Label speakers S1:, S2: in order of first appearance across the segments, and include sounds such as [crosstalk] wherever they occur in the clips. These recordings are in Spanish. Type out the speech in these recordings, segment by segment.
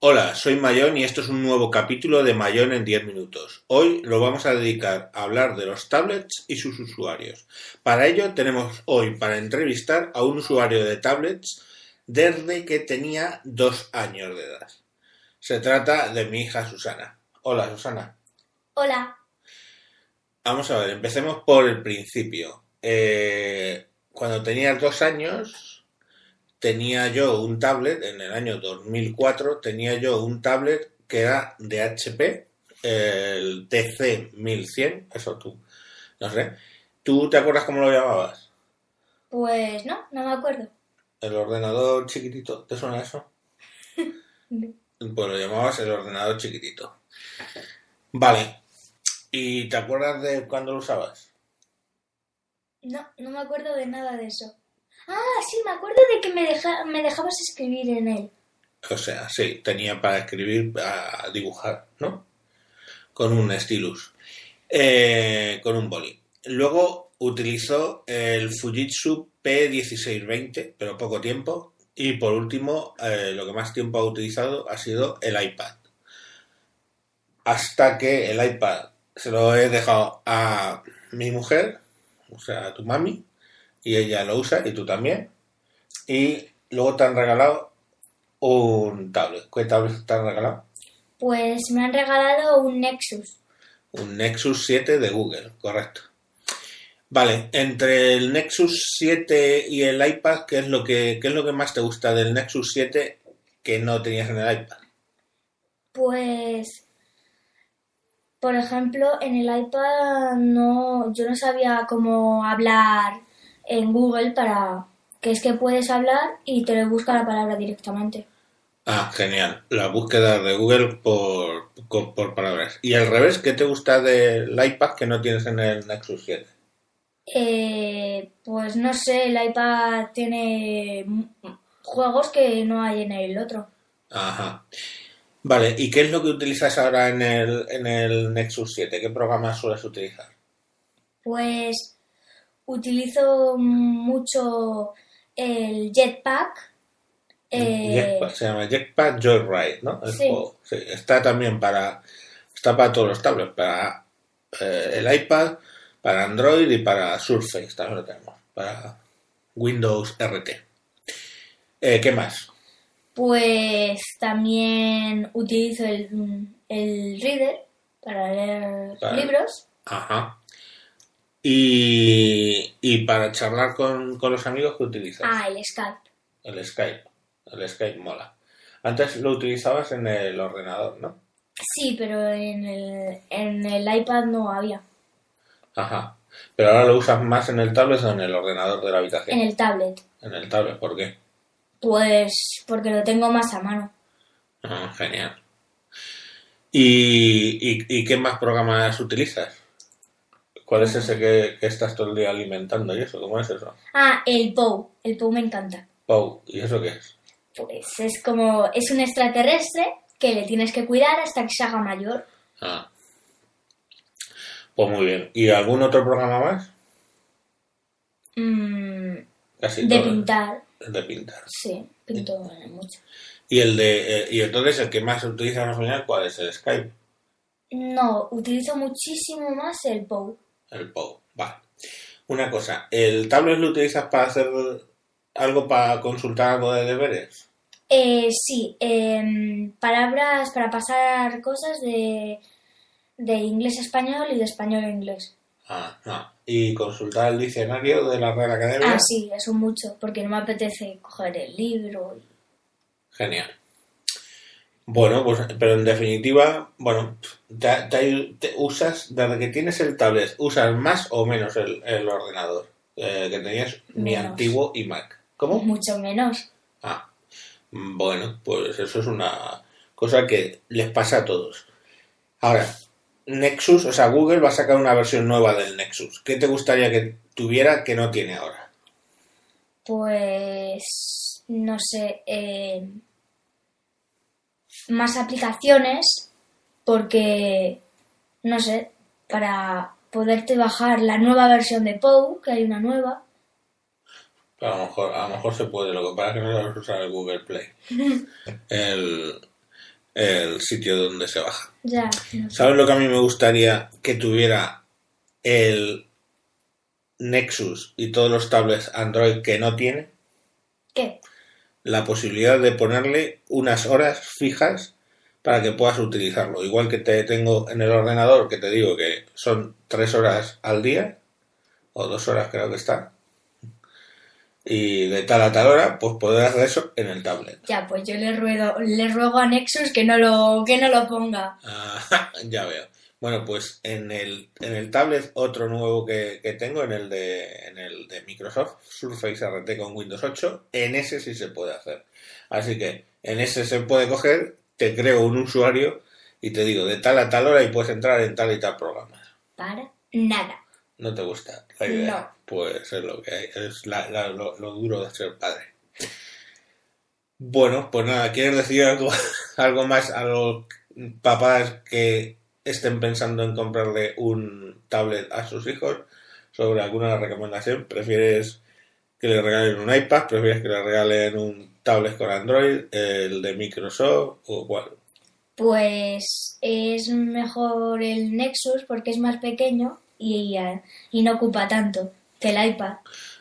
S1: Hola, soy Mayón y esto es un nuevo capítulo de Mayón en 10 minutos. Hoy lo vamos a dedicar a hablar de los tablets y sus usuarios. Para ello tenemos hoy para entrevistar a un usuario de tablets desde que tenía dos años de edad. Se trata de mi hija Susana. Hola Susana.
S2: Hola.
S1: Vamos a ver, empecemos por el principio. Eh, cuando tenías dos años, tenía yo un tablet, en el año 2004, tenía yo un tablet que era de HP, el TC1100, eso tú, no sé. ¿Tú te acuerdas cómo lo llamabas?
S2: Pues no, no me acuerdo.
S1: El ordenador chiquitito, ¿te suena eso? [laughs] Pues lo llamabas el ordenador chiquitito. Vale. ¿Y te acuerdas de cuándo lo usabas?
S2: No, no me acuerdo de nada de eso. Ah, sí, me acuerdo de que me, me dejabas escribir en él.
S1: O sea, sí, tenía para escribir, para dibujar, ¿no? Con un stylus. Eh, con un boli. Luego utilizó el Fujitsu P1620, pero poco tiempo. Y por último, eh, lo que más tiempo ha utilizado ha sido el iPad. Hasta que el iPad se lo he dejado a mi mujer, o sea, a tu mami, y ella lo usa, y tú también. Y luego te han regalado un tablet. ¿Qué tablet te han regalado?
S2: Pues me han regalado un Nexus.
S1: Un Nexus 7 de Google, correcto. Vale, entre el Nexus 7 y el iPad, ¿qué es lo que, qué es lo que más te gusta del Nexus 7 que no tenías en el iPad?
S2: Pues, por ejemplo, en el iPad no, yo no sabía cómo hablar en Google para que es que puedes hablar y te busca la palabra directamente.
S1: Ah, genial. La búsqueda de Google por, por, palabras. Y al revés, ¿qué te gusta del iPad que no tienes en el Nexus 7?
S2: Eh, pues no sé, el iPad tiene juegos que no hay en el otro.
S1: Ajá. Vale, ¿y qué es lo que utilizas ahora en el, en el Nexus 7? ¿Qué programas sueles utilizar?
S2: Pues utilizo mucho el Jetpack. eh,
S1: Jetpack, se llama Jetpack Joyride, ¿no? El
S2: Sí.
S1: juego. Sí, Está también para. Está para todos los tablets, para eh, el iPad, para Android y para Surface también lo tenemos. Para Windows RT. Eh, ¿Qué más?
S2: Pues también utilizo el, el Reader para leer libros.
S1: Ajá. Y, y para charlar con, con los amigos, ¿qué utilizas?
S2: Ah, el Skype.
S1: El Skype. El Skype mola. Antes lo utilizabas en el ordenador, ¿no?
S2: Sí, pero en el, en el iPad no había.
S1: Ajá. Pero ahora lo usas más en el tablet o en el ordenador de la habitación.
S2: En el tablet.
S1: En el tablet, ¿por qué?
S2: Pues porque lo tengo más a mano.
S1: Ah, genial. ¿Y, y, y qué más programas utilizas? ¿Cuál es ese que, que estás todo el día alimentando y eso? ¿Cómo es eso?
S2: Ah, el Poe. El Poe me encanta.
S1: Pau, ¿y eso qué es?
S2: Pues es como, es un extraterrestre que le tienes que cuidar hasta que se haga mayor.
S1: Ah. Pues muy bien. ¿Y algún otro programa más?
S2: Mm,
S1: Casi
S2: de
S1: todo.
S2: pintar,
S1: de pintar.
S2: sí, pinto mucho.
S1: ¿Y el de eh, y entonces el que más se utiliza al final cuál es? El Skype.
S2: No, utilizo muchísimo más el Poe.
S1: El Pau. Vale. Una cosa, ¿el tablet lo utilizas para hacer algo, para consultar algo de deberes?
S2: Eh, sí, em, palabras para pasar cosas de, de inglés a español y de español a inglés.
S1: Ah, no. ¿Y consultar el diccionario de la Real Academia?
S2: Ah, sí, eso mucho, porque no me apetece coger el libro.
S1: Genial. Bueno, pues, pero en definitiva, bueno, te, te- te usas, desde que tienes el tablet, ¿usas más o menos el, el ordenador eh, que tenías mi antiguo iMac? ¿Cómo?
S2: Mucho menos.
S1: Ah, bueno, pues eso es una cosa que les pasa a todos. Ahora, Nexus, o sea, Google va a sacar una versión nueva del Nexus. ¿Qué te gustaría que tuviera que no tiene ahora?
S2: Pues, no sé, eh, más aplicaciones, porque, no sé, para poderte bajar la nueva versión de Poe, que hay una nueva.
S1: A lo mejor, a lo mejor se puede, lo que pasa es que no sabes usar el Google Play. [laughs] El, el sitio donde se baja.
S2: Ya, no sé.
S1: ¿Sabes lo que a mí me gustaría que tuviera el Nexus y todos los tablets Android que no tiene?
S2: ¿Qué?
S1: La posibilidad de ponerle unas horas fijas para que puedas utilizarlo. Igual que te tengo en el ordenador, que te digo que son tres horas al día, o dos horas creo que está. Y de tal a tal hora, pues poder hacer eso en el tablet.
S2: Ya, pues yo le ruego, le ruego a Nexus que no lo, que no lo ponga.
S1: Ah, [laughs] ya veo. Bueno, pues en el, en el tablet otro nuevo que, que tengo, en el, de, en el de Microsoft, Surface RT con Windows 8, en ese sí se puede hacer. Así que en ese se puede coger, te creo un usuario y te digo de tal a tal hora y puedes entrar en tal y tal programa.
S2: Para nada.
S1: ¿No te gusta la idea?
S2: No.
S1: Pues es lo que hay, es la- la- lo, lo duro de ser padre. Bueno, pues nada, ¿quieres decir algo, [laughs] algo más a los papás que estén pensando en comprarle un tablet a sus hijos sobre alguna recomendación? ¿Prefieres que le regalen un iPad? ¿Prefieres que le regalen un tablet con Android? ¿El de Microsoft o cuál?
S2: Pues es mejor el Nexus porque es más pequeño y, y no ocupa tanto que el iPad.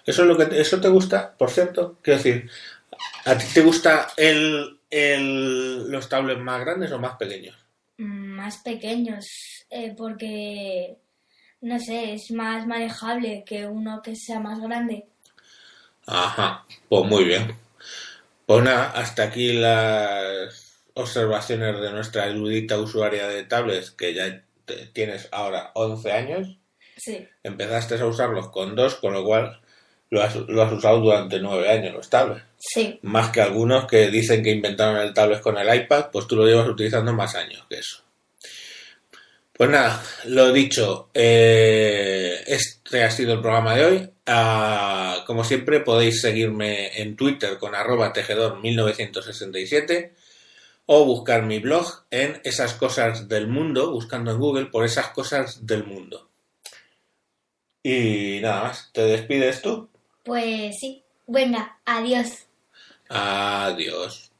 S1: ¿Eso es lo que te, eso te gusta, por cierto? Quiero decir, ¿a ti te gusta el, el, los tablets más grandes o más pequeños?
S2: Más pequeños eh, porque, no sé, es más manejable que uno que sea más grande.
S1: Ajá, pues muy bien. Pues nada, hasta aquí las observaciones de nuestra erudita usuaria de tablets, que ya tienes ahora 11 años.
S2: Sí.
S1: Empezaste a usarlos con dos, con lo cual lo has, lo has usado durante 9 años los tablets.
S2: Sí.
S1: Más que algunos que dicen que inventaron el tablet con el iPad, pues tú lo llevas utilizando más años que eso. Pues nada, lo dicho, eh, este ha sido el programa de hoy. Ah, como siempre podéis seguirme en Twitter con arroba tejedor1967 o buscar mi blog en esas cosas del mundo, buscando en Google por esas cosas del mundo. Y nada más, ¿te despides tú?
S2: Pues sí. Venga, adiós.
S1: Adiós.